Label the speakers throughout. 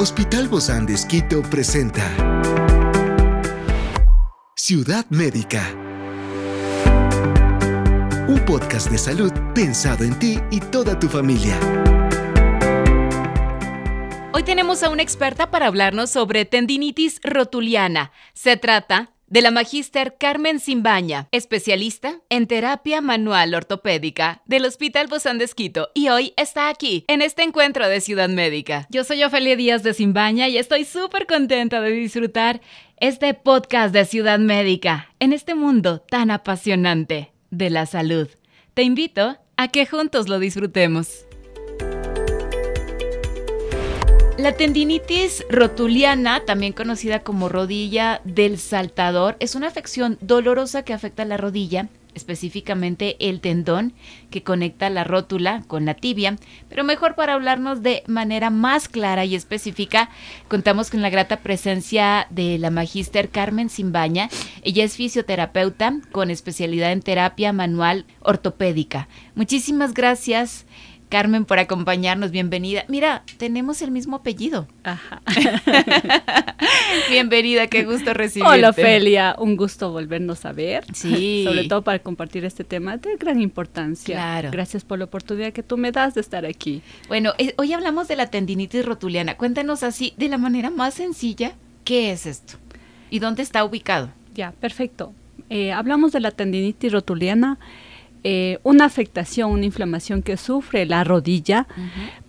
Speaker 1: Hospital Bozán de Esquito presenta Ciudad Médica. Un podcast de salud pensado en ti y toda tu familia.
Speaker 2: Hoy tenemos a una experta para hablarnos sobre tendinitis rotuliana. Se trata de la magíster Carmen Simbaña, especialista en terapia manual ortopédica del Hospital Bozán de Esquito, y hoy está aquí en este encuentro de Ciudad Médica. Yo soy Ofelia Díaz de Simbaña y estoy súper contenta de disfrutar este podcast de Ciudad Médica en este mundo tan apasionante de la salud. Te invito a que juntos lo disfrutemos. La tendinitis rotuliana, también conocida como rodilla del saltador, es una afección dolorosa que afecta a la rodilla, específicamente el tendón que conecta la rótula con la tibia. Pero mejor para hablarnos de manera más clara y específica, contamos con la grata presencia de la magíster Carmen Simbaña. Ella es fisioterapeuta con especialidad en terapia manual ortopédica. Muchísimas gracias. Carmen, por acompañarnos. Bienvenida. Mira, tenemos el mismo apellido. Ajá. Bienvenida, qué gusto recibirte.
Speaker 3: Hola, Ofelia. Un gusto volvernos a ver.
Speaker 2: Sí.
Speaker 3: Sobre todo para compartir este tema de gran importancia.
Speaker 2: Claro.
Speaker 3: Gracias por la oportunidad que tú me das de estar aquí.
Speaker 2: Bueno, eh, hoy hablamos de la tendinitis rotuliana. Cuéntanos así, de la manera más sencilla, ¿qué es esto? ¿Y dónde está ubicado?
Speaker 3: Ya, perfecto. Eh, hablamos de la tendinitis rotuliana eh, una afectación, una inflamación que sufre la rodilla,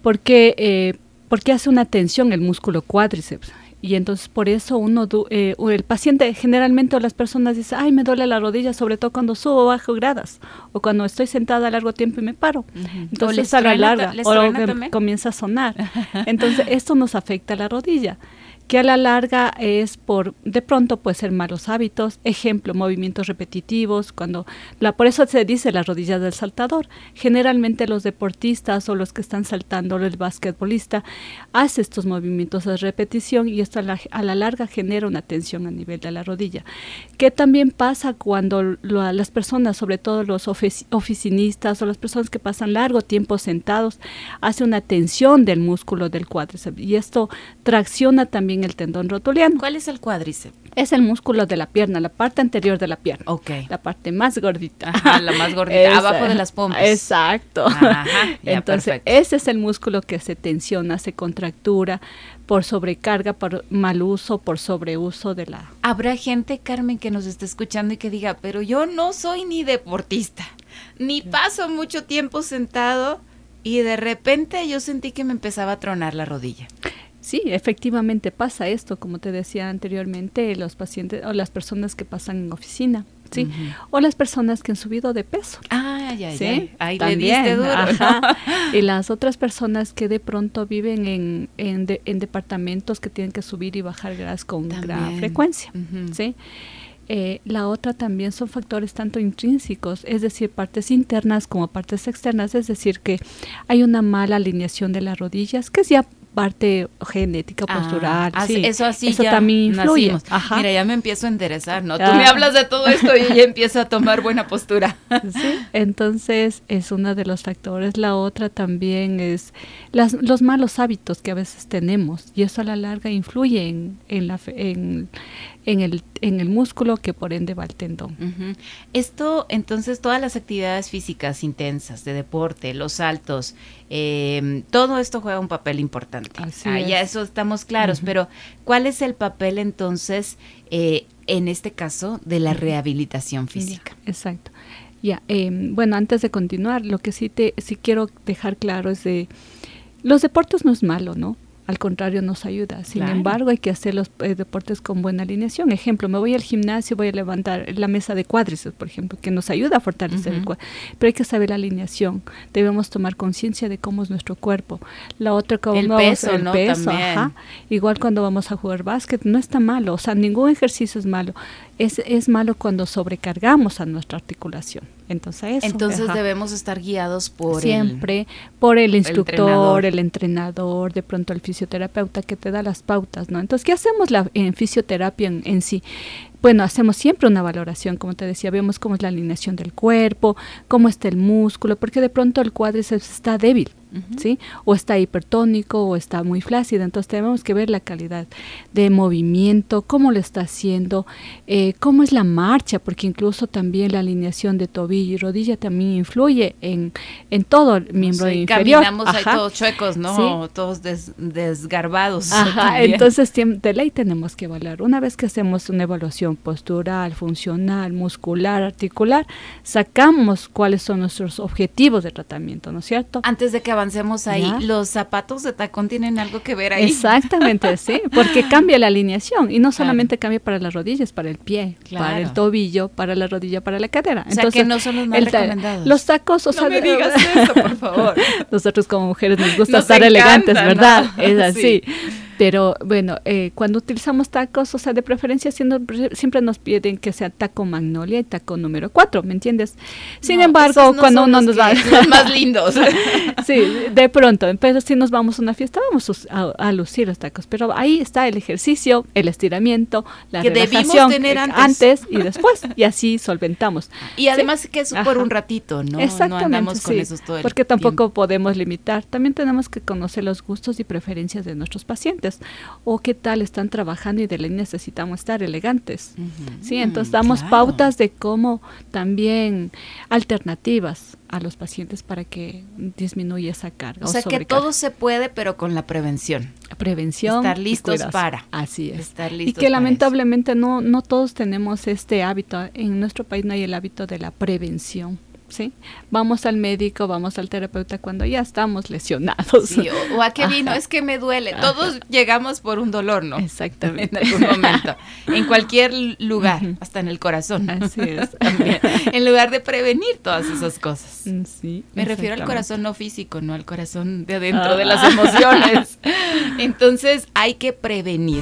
Speaker 3: porque, eh, porque hace una tensión el músculo cuádriceps. Y entonces por eso uno, eh, el paciente, generalmente las personas dicen, ay, me duele la rodilla, sobre todo cuando subo bajo gradas o cuando estoy sentada largo tiempo y me paro. Entonces a la larga, o comienza a sonar. Entonces esto nos afecta a la rodilla que a la larga es por, de pronto puede ser malos hábitos, ejemplo, movimientos repetitivos, cuando, la, por eso se dice la rodilla del saltador. Generalmente los deportistas o los que están saltando, el basquetbolista, hace estos movimientos de repetición y esto a la, a la larga genera una tensión a nivel de la rodilla. Que también pasa cuando las personas, sobre todo los oficinistas o las personas que pasan largo tiempo sentados, hace una tensión del músculo del cuádriceps y esto tracciona también el tendón rotuliano.
Speaker 2: ¿Cuál es el cuádriceps?
Speaker 3: Es el músculo de la pierna, la parte anterior de la pierna.
Speaker 2: Ok.
Speaker 3: La parte más gordita.
Speaker 2: la más gordita, abajo de las pompas.
Speaker 3: Exacto. Entonces, ese es el músculo que se tensiona, se contractura por sobrecarga, por mal uso, por sobreuso de la...
Speaker 2: Habrá gente, Carmen, que nos esté escuchando y que diga, pero yo no soy ni deportista, ni paso mucho tiempo sentado y de repente yo sentí que me empezaba a tronar la rodilla.
Speaker 3: Sí, efectivamente pasa esto, como te decía anteriormente, los pacientes o las personas que pasan en oficina, ¿sí? O las personas que han subido de peso.
Speaker 2: Ah, ya,
Speaker 3: ¿sí?
Speaker 2: Ahí También, le duro.
Speaker 3: y las otras personas que de pronto viven en, en, departamentos que tienen que subir y bajar gas con gran frecuencia, ¿sí? Eh, la otra también son factores tanto intrínsecos, es decir, partes internas como partes externas, es decir, que hay una mala alineación de las rodillas, que es ya parte genética, ah, postural. sí,
Speaker 2: eso así
Speaker 3: eso
Speaker 2: ya
Speaker 3: también influye.
Speaker 2: Mira, ya me empiezo a interesar, ¿no? Tú me hablas de todo esto y ya empiezo a tomar buena postura.
Speaker 3: Sí, entonces es uno de los factores. La otra también es las, los malos hábitos que a veces tenemos y eso a la larga influye en, en, la, en, en el, en el músculo que por ende va al tendón.
Speaker 2: Esto, entonces, todas las actividades físicas intensas, de deporte, los saltos, em, todo esto juega un papel importante. Ah, ya eso estamos claros, pero ¿cuál es el papel entonces, eh, en este caso, de la rehabilitación física?
Speaker 3: exacto. Ya, em, bueno, antes de continuar, lo que sí te sí quiero dejar claro es de los deportes no es malo, ¿no? Al contrario nos ayuda. Sin embargo, hay que hacer los eh, deportes con buena alineación. Ejemplo, me voy al gimnasio, voy a levantar la mesa de cuádriceps, por ejemplo, que nos ayuda a fortalecer el cuerpo. Pero hay que saber la alineación. Debemos tomar conciencia de cómo es nuestro cuerpo. La otra, como
Speaker 2: el peso, el
Speaker 3: peso, Igual cuando vamos a jugar básquet, no está malo. O sea, ningún ejercicio es malo. Es, es malo cuando sobrecargamos a nuestra articulación. Entonces,
Speaker 2: Entonces debemos estar guiados por
Speaker 3: siempre por el instructor, el entrenador. de pronto el fisioterapeuta que te da las pautas, ¿no? Entonces, ¿qué hacemos la, en fisioterapia en, en sí? bueno, hacemos siempre una valoración, como te decía, vemos cómo es la alineación del cuerpo, cómo está el músculo, porque de pronto el cuádriceps está débil. ¿Sí? O está hipertónico o está muy flácido. Entonces tenemos que ver la calidad de movimiento, cómo lo está haciendo, eh, cómo es la marcha, porque incluso también la alineación de tobillo y rodilla también influye en, en todo el miembro sí, inferior.
Speaker 2: Caminamos ahí todos chuecos, ¿no? Todos desgarbados.
Speaker 3: Ajá, entonces de ley tenemos que evaluar. Una vez que hacemos una evaluación postural, funcional, muscular, articular, sacamos cuáles son nuestros objetivos de tratamiento, ¿no es cierto?
Speaker 2: Antes de que avancemos ahí, ¿los zapatos de tacón tienen algo que ver ahí?
Speaker 3: Exactamente, sí, porque cambia la alineación y no solamente cambia para las rodillas, para el pie, para el tobillo, para la rodilla, para la cadera.
Speaker 2: O sea, que no son los más recomendados.
Speaker 3: Los tacos, o
Speaker 2: no sea, me digas eso, por favor.
Speaker 3: Nosotros como mujeres nos gusta estar elegantes, ¿verdad? Es así. Pero bueno, eh, cuando utilizamos tacos, o sea, de preferencia siempre nos piden que sea taco magnolia y taco número 4, ¿me entiendes? Sin embargo, cuando uno nos va...
Speaker 2: Los más lindos.
Speaker 3: sí, de pronto, pero si nos vamos a una fiesta, vamos a, lucir los tacos. Pero ahí está el ejercicio, el estiramiento, la que relajación
Speaker 2: tener
Speaker 3: antes. antes. y después, y así solventamos.
Speaker 2: Y además que es por un ratito, ¿no?
Speaker 3: Exactamente,
Speaker 2: no andamos con esos todo el
Speaker 3: Porque tampoco podemos limitar. También tenemos que conocer los gustos y preferencias de nuestros pacientes o qué tal están trabajando y de ley necesitamos estar elegantes. Sí, entonces damos pautas de cómo también alternativas a los pacientes para que disminuya esa carga.
Speaker 2: O, sea que todo se puede, pero con la prevención.
Speaker 3: Prevención.
Speaker 2: Estar listos para.
Speaker 3: Así es.
Speaker 2: Estar
Speaker 3: listos y que lamentablemente no, no todos tenemos este hábito. En nuestro país no hay el hábito de la prevención. ¿Sí? Vamos al médico, vamos al terapeuta cuando ya estamos lesionados.
Speaker 2: o, a qué vino, es que me duele. Todos llegamos por un dolor, ¿no?
Speaker 3: Exactamente.
Speaker 2: En algún momento. en cualquier lugar, hasta en el corazón.
Speaker 3: Así es.
Speaker 2: En lugar de prevenir todas esas cosas.
Speaker 3: Mm, sí.
Speaker 2: Me refiero al corazón no físico, no al corazón de adentro de las emociones. Entonces hay que prevenir.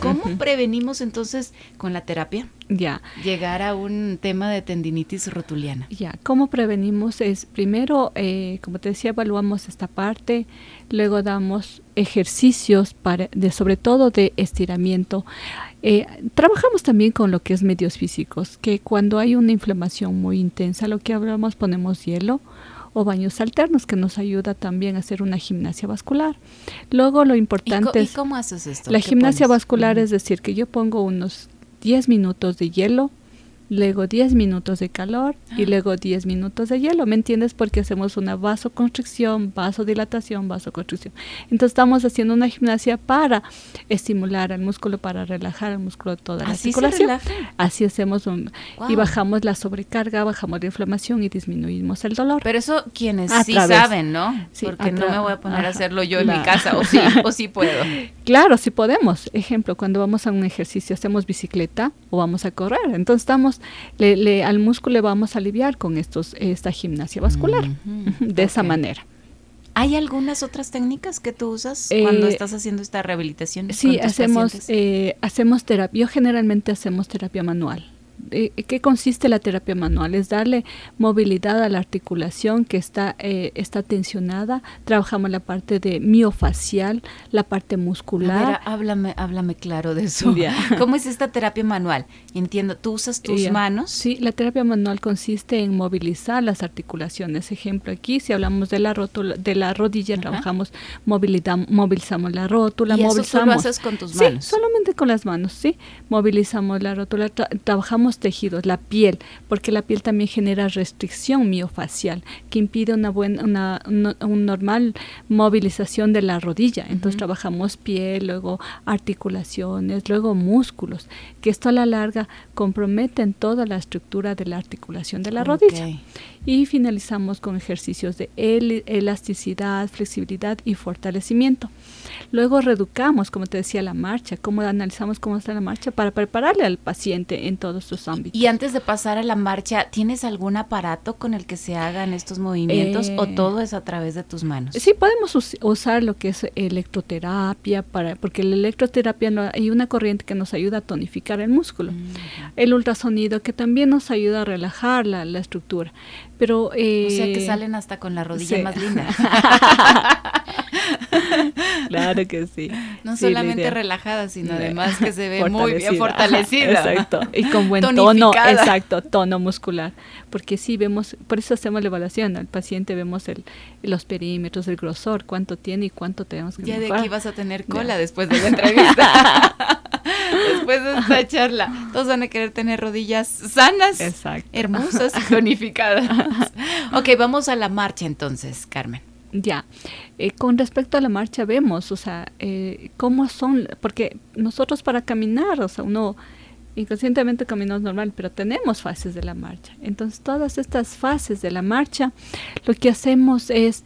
Speaker 2: ¿Cómo prevenimos entonces con la terapia?
Speaker 3: Ya.
Speaker 2: Llegar a un tema de tendinitis rotuliana.
Speaker 3: Ya, ¿cómo prevenimos? Es primero, eh, como te decía, evaluamos esta parte, luego damos ejercicios para, de, sobre todo de estiramiento. Eh, trabajamos también con lo que es medios físicos, que cuando hay una inflamación muy intensa, lo que hablamos, ponemos hielo o baños alternos que nos ayuda también a hacer una gimnasia vascular. Luego lo importante es...
Speaker 2: ¿Y cómo haces esto?
Speaker 3: La gimnasia vascular es decir, que yo pongo unos 10 minutos de hielo luego 10 minutos de calor y ah. luego 10 minutos de hielo, ¿me entiendes? Porque hacemos una vasoconstricción, vasodilatación, vasoconstricción. Entonces estamos haciendo una gimnasia para estimular al músculo, para relajar al músculo toda la circulación. Así hacemos un, y bajamos la sobrecarga, bajamos la inflamación y disminuimos el dolor.
Speaker 2: Pero eso quienes sí saben, ¿no? Porque no me voy a poner a hacerlo yo en mi casa, o sí, o sí puedo.
Speaker 3: Claro, sí podemos. Ejemplo, cuando vamos a un ejercicio, hacemos bicicleta o vamos a correr. Entonces estamos le, al músculo le vamos a aliviar con estos, esta gimnasia vascular, de esa manera.
Speaker 2: ¿Hay algunas otras técnicas que tú usas cuando eh, estás haciendo esta rehabilitación?
Speaker 3: Sí, hacemos, eh, hacemos terapia. Yo generalmente hacemos terapia manual. Eh, ¿qué consiste la terapia manual? Es darle movilidad a la articulación que está, eh, está tensionada. Trabajamos la parte de miofacial, la parte muscular.
Speaker 2: háblame, háblame claro de eso. ¿Cómo es esta terapia manual? Entiendo, ¿tú usas tus manos?
Speaker 3: Sí, la terapia manual consiste en movilizar las articulaciones. Ejemplo, aquí si hablamos de la rótula, de la rodilla, trabajamos movilidad, movilizamos la rótula,
Speaker 2: ¿Y
Speaker 3: movilizamos.
Speaker 2: Eso tú lo haces con tus manos?
Speaker 3: Sí, solamente con las manos, sí. Movilizamos la rótula, trabajamos tejidos, la piel, porque la piel también genera restricción miofacial que impide una buena, una, normal movilización de la rodilla. Entonces trabajamos piel, luego articulaciones, luego músculos, que esto a la larga comprometen toda la estructura de la articulación de la rodilla. Y finalizamos con ejercicios de elasticidad, flexibilidad y fortalecimiento. Luego reeducamos, como te decía, la marcha, cómo analizamos cómo está la marcha para prepararle al paciente en todos sus ámbitos.
Speaker 2: Y antes de pasar a la marcha, ¿tienes algún aparato con el que se hagan estos movimientos o
Speaker 3: Eh,
Speaker 2: todo es a través de tus manos?
Speaker 3: Sí, podemos us- usar lo que es electroterapia, para, porque la electroterapia no- hay una corriente que nos ayuda a tonificar el músculo.
Speaker 2: Mm,
Speaker 3: El ultrasonido que también nos ayuda a relajar la, la estructura. Pero, eh,
Speaker 2: O sea que salen hasta con la rodilla
Speaker 3: sí.
Speaker 2: más linda.
Speaker 3: claro que sí.
Speaker 2: No
Speaker 3: Sí,
Speaker 2: solamente relajada, sino además que se ve muy bien
Speaker 3: Fortalecida. Exacto. Y con buen tono, exacto, tono muscular. Porque sí vemos, por eso hacemos la evaluación. Al paciente vemos el, los perímetros, el grosor, cuánto tiene y cuánto tenemos que
Speaker 2: Ya de aquí vas a tener
Speaker 3: Ya.
Speaker 2: cola después de la entrevista. después de esta charla. Todos van a querer tener rodillas sanas,
Speaker 3: Exacto.
Speaker 2: hermosas y tonificadas. ok, vamos a la marcha entonces, Carmen.
Speaker 3: Ya, Eh, con respecto a la marcha vemos, o sea, eh, cómo son, porque nosotros para caminar, o sea, uno inconscientemente caminamos normal, pero tenemos fases de la marcha. Entonces, todas estas fases de la marcha, lo que hacemos es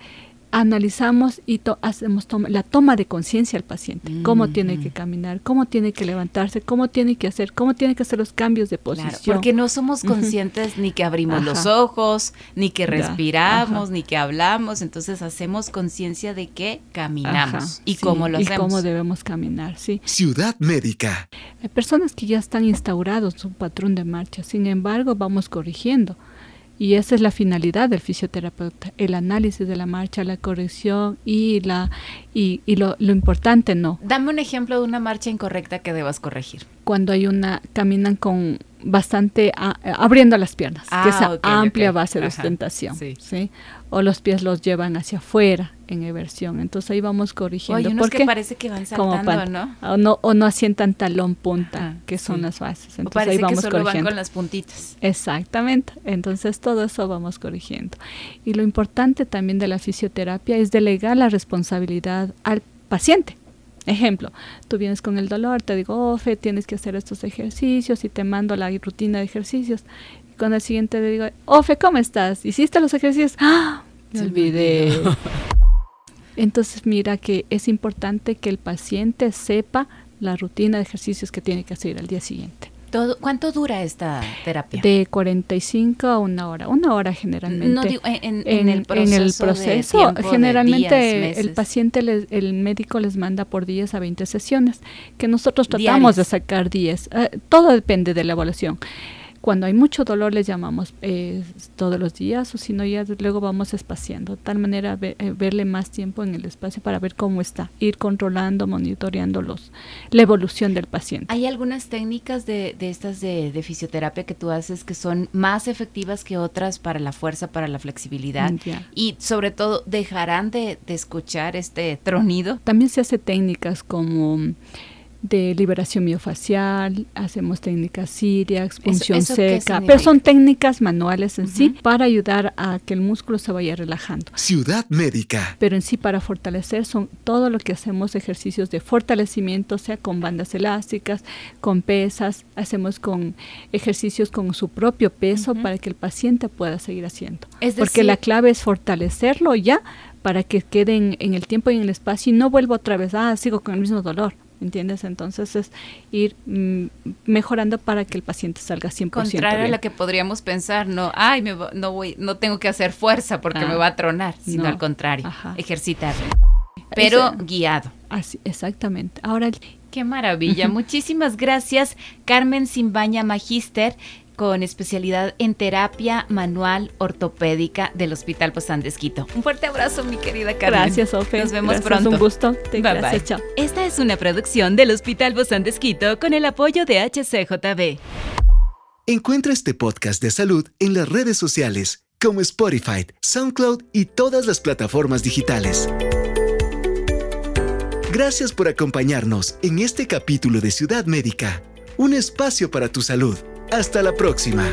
Speaker 3: analizamos y to- hacemos toma- la toma de conciencia al paciente, cómo tiene que
Speaker 2: Mm.
Speaker 3: caminar, cómo tiene que levantarse, cómo tiene que hacer, cómo tiene que hacer los cambios de
Speaker 2: Claro,
Speaker 3: posición.
Speaker 2: porque no somos conscientes ni que abrimos
Speaker 3: Ajá.
Speaker 2: los ojos, ni que respiramos,
Speaker 3: ajá.
Speaker 2: ni que hablamos. Entonces hacemos conciencia de que caminamos
Speaker 3: Ajá,
Speaker 2: y
Speaker 3: sí,
Speaker 2: cómo lo
Speaker 3: y
Speaker 2: hacemos.
Speaker 3: cómo debemos caminar, sí.
Speaker 1: Ciudad Médica.
Speaker 3: Hay personas que ya están instaurados su patrón de marcha, sin embargo vamos corrigiendo. Y esa es la finalidad del fisioterapeuta, el análisis de la marcha, la corrección y, la, y, y lo, lo importante no,
Speaker 2: Dame un ejemplo de una marcha incorrecta que debas corregir.
Speaker 3: cuando hay una, caminan con bastante, a- abriendo las piernas,
Speaker 2: Ah,
Speaker 3: que es a
Speaker 2: ok,
Speaker 3: amplia base de
Speaker 2: Ajá,
Speaker 3: ostentación,
Speaker 2: sí.
Speaker 3: sí. O los pies los llevan hacia afuera en eversión, entonces ahí vamos corrigiendo.
Speaker 2: Oye, que
Speaker 3: porque
Speaker 2: parece que van saltando,
Speaker 3: pan-
Speaker 2: ¿no?
Speaker 3: O no, o no asientan talón punta,
Speaker 2: Ajá,
Speaker 3: que son
Speaker 2: sí.
Speaker 3: las bases.
Speaker 2: O
Speaker 3: Entonces
Speaker 2: parece
Speaker 3: ahí
Speaker 2: que
Speaker 3: vamos
Speaker 2: solo van
Speaker 3: corrigiendo.
Speaker 2: con las puntitas.
Speaker 3: Exactamente. Entonces todo eso vamos corrigiendo. Y lo importante también de la fisioterapia es delegar la responsabilidad al paciente. Ejemplo, tú vienes con el dolor, te digo, Ofe, tienes que hacer estos ejercicios y te mando la rutina de ejercicios. Y con el siguiente le digo, Ofe, ¿cómo estás? ¿Hiciste los ejercicios? ¡Ah! Me olvidé. Entonces mira que es importante que el paciente sepa la rutina de ejercicios que tiene que hacer al día siguiente.
Speaker 2: Todo, ¿Cuánto dura esta terapia?
Speaker 3: De 45 a una hora, una hora generalmente.
Speaker 2: no digo, en, en- en el proceso.
Speaker 3: en el
Speaker 2: de
Speaker 3: proceso,
Speaker 2: de
Speaker 3: generalmente
Speaker 2: días,
Speaker 3: el paciente, les- el médico les manda por 10 a 20 sesiones, que nosotros tratamos
Speaker 2: Diarias.
Speaker 3: de sacar 10. Eh, todo depende de la evaluación. Cuando hay mucho dolor les llamamos eh, todos los días o si no ya luego vamos espaciando, de tal manera eh, verle más tiempo en el espacio para ver cómo está, ir controlando, monitoreando los, la evolución del paciente.
Speaker 2: ¿Hay algunas técnicas de, de estas de, de fisioterapia que tú haces que son más efectivas que otras para la fuerza, para la flexibilidad?
Speaker 3: Mm.
Speaker 2: Y sobre todo, ¿dejarán de, de escuchar este tronido?
Speaker 3: También se hace técnicas como de liberación miofacial, hacemos técnicas siriax, punción
Speaker 2: eso
Speaker 3: seca, pero son técnicas manuales en sí para ayudar a que el músculo se vaya relajando.
Speaker 1: Ciudad Médica.
Speaker 3: Pero en sí para fortalecer son todo lo que hacemos ejercicios de fortalecimiento, sea con bandas elásticas, con pesas, hacemos con ejercicios con su propio peso para que el paciente pueda seguir haciendo.
Speaker 2: Es
Speaker 3: Porque la clave es fortalecerlo ya para que quede en, en el tiempo y en el espacio y no vuelva otra vez, ah, sigo con el mismo dolor. ¿Entiendes? Entonces es ir mm, mejorando para que el paciente salga 100%
Speaker 2: Contrario a
Speaker 3: bien.
Speaker 2: lo que podríamos pensar, no, ay, me no voy, no tengo que hacer fuerza porque
Speaker 3: Ah,
Speaker 2: me va a tronar, sino
Speaker 3: no.
Speaker 2: al contrario,
Speaker 3: Ajá.
Speaker 2: ejercitar, pero
Speaker 3: Ese-
Speaker 2: guiado.
Speaker 3: Así, exactamente. Ahora,
Speaker 2: Qué maravilla. Muchísimas gracias, Carmen Simbaña Magíster, con especialidad en terapia manual ortopédica del Hospital Posán de Esquito. Un fuerte abrazo, mi querida Carmen.
Speaker 3: gracias, Ofe.
Speaker 2: Nos vemos
Speaker 3: Gracias,
Speaker 2: pronto.
Speaker 3: Un gusto. Te-
Speaker 2: Bye,
Speaker 3: gracias,
Speaker 2: bye.
Speaker 3: chao.
Speaker 2: Esta es una producción del Hospital Esquito con el apoyo de HCJB.
Speaker 1: Encuentra este podcast de salud en las redes sociales como Spotify, SoundCloud y todas las plataformas digitales. Gracias por acompañarnos en este capítulo de Ciudad Médica, un espacio para tu salud. Hasta la próxima.